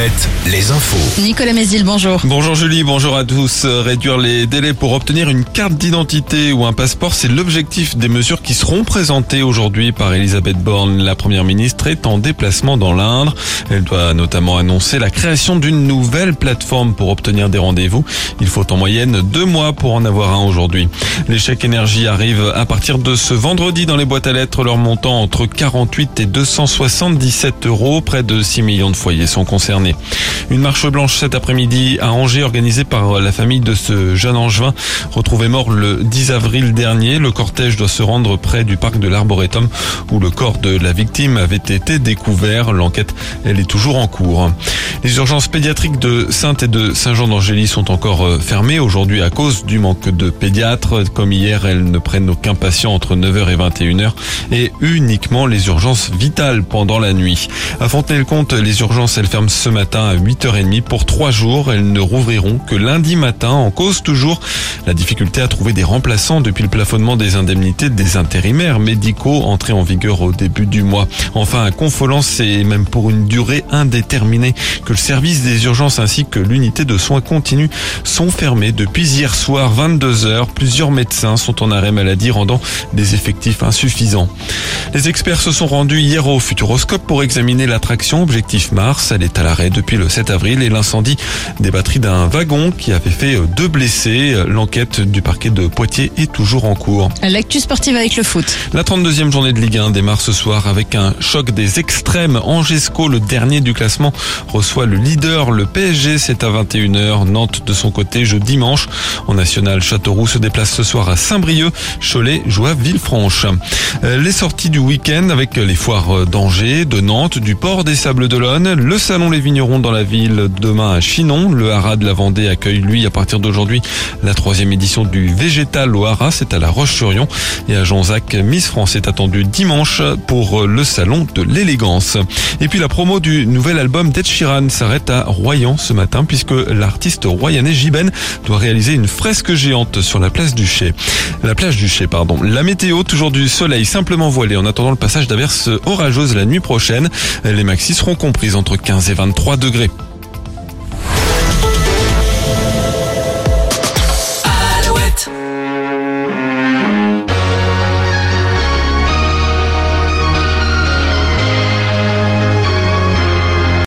Alouette, les infos. Nicolas Mézil, bonjour. Bonjour Julie, bonjour à tous. Euh, Réduire les délais pour obtenir une carte d'identité ou un passeport, c'est l'objectif des mesures qui seront présentées aujourd'hui par Elisabeth Borne. La première ministre est en déplacement dans l'Indre. Elle doit notamment annoncer la création d'une nouvelle plateforme pour obtenir des rendez-vous. Il faut en moyenne deux mois pour en avoir un aujourd'hui. Les chèques énergie arrivent à partir de ce vendredi dans les boîtes à lettres, leur montant entre 48 et 277 euros. Près de 6 millions de foyers sont concernés. Une marche blanche cet après-midi à Angers organisée par la famille de ce jeune angevin retrouvé mort le 10 avril dernier. Le cortège doit se rendre près du parc de l'Arboretum où le corps de la victime avait été découvert. L'enquête, elle est toujours en cours. Les urgences pédiatriques de Sainte et de Saint-Jean-d'Angély sont encore euh, fermées aujourd'hui à cause du manque de pédiatres. Comme hier, elles ne prennent aucun patient entre 9h et 21h et uniquement les urgences vitales pendant la nuit. À Fontenay-le-Comte, les urgences, elles ferment ce matin à 8h30 pour trois jours. Elles ne rouvriront que lundi matin. En cause toujours la difficulté à trouver des remplaçants depuis le plafonnement des indemnités des intérimaires médicaux entrés en vigueur au début du mois. Enfin, à Confolens, c'est même pour une durée indéterminée que le service des urgences ainsi que l'unité de soins continus sont fermés depuis hier soir 22 heures. Plusieurs médecins sont en arrêt maladie rendant des effectifs insuffisants. Les experts se sont rendus hier au Futuroscope pour examiner l'attraction Objectif Mars. Elle est à l'arrêt depuis le 7 avril et l'incendie des batteries d'un wagon qui avait fait deux blessés. L'enquête du parquet de Poitiers est toujours en cours. L'actu sportive avec le foot. La 32e journée de Ligue 1 démarre ce soir avec un choc des extrêmes. Angesco, le dernier du classement, reçoit le leader, le PSG. C'est à 21h. Nantes, de son côté, jeudi dimanche. En national, Châteauroux se déplace ce soir à Saint-Brieuc. Cholet joue à Villefranche. Euh, Les sorties du week-end avec les foires d'Angers, de Nantes, du port des Sables d'Olonne, le salon Les Dans la ville demain à Chinon. Le Haras de la Vendée accueille lui à partir d'aujourd'hui la troisième édition du Végétal au Haras. C'est à la Roche-sur-Yon et à Jonzac. Miss France est attendue dimanche pour le salon de l'élégance. Et puis la promo du nouvel album d'Ed Sheeran s'arrête à Royan ce matin puisque l'artiste royanais Jiben doit réaliser une fresque géante sur la place du Chai. La plage du Chai, pardon. La météo, toujours du soleil simplement voilé en attendant le passage d'averses orageuses la nuit prochaine. Les maxis seront comprises entre 15 et 23 degrés.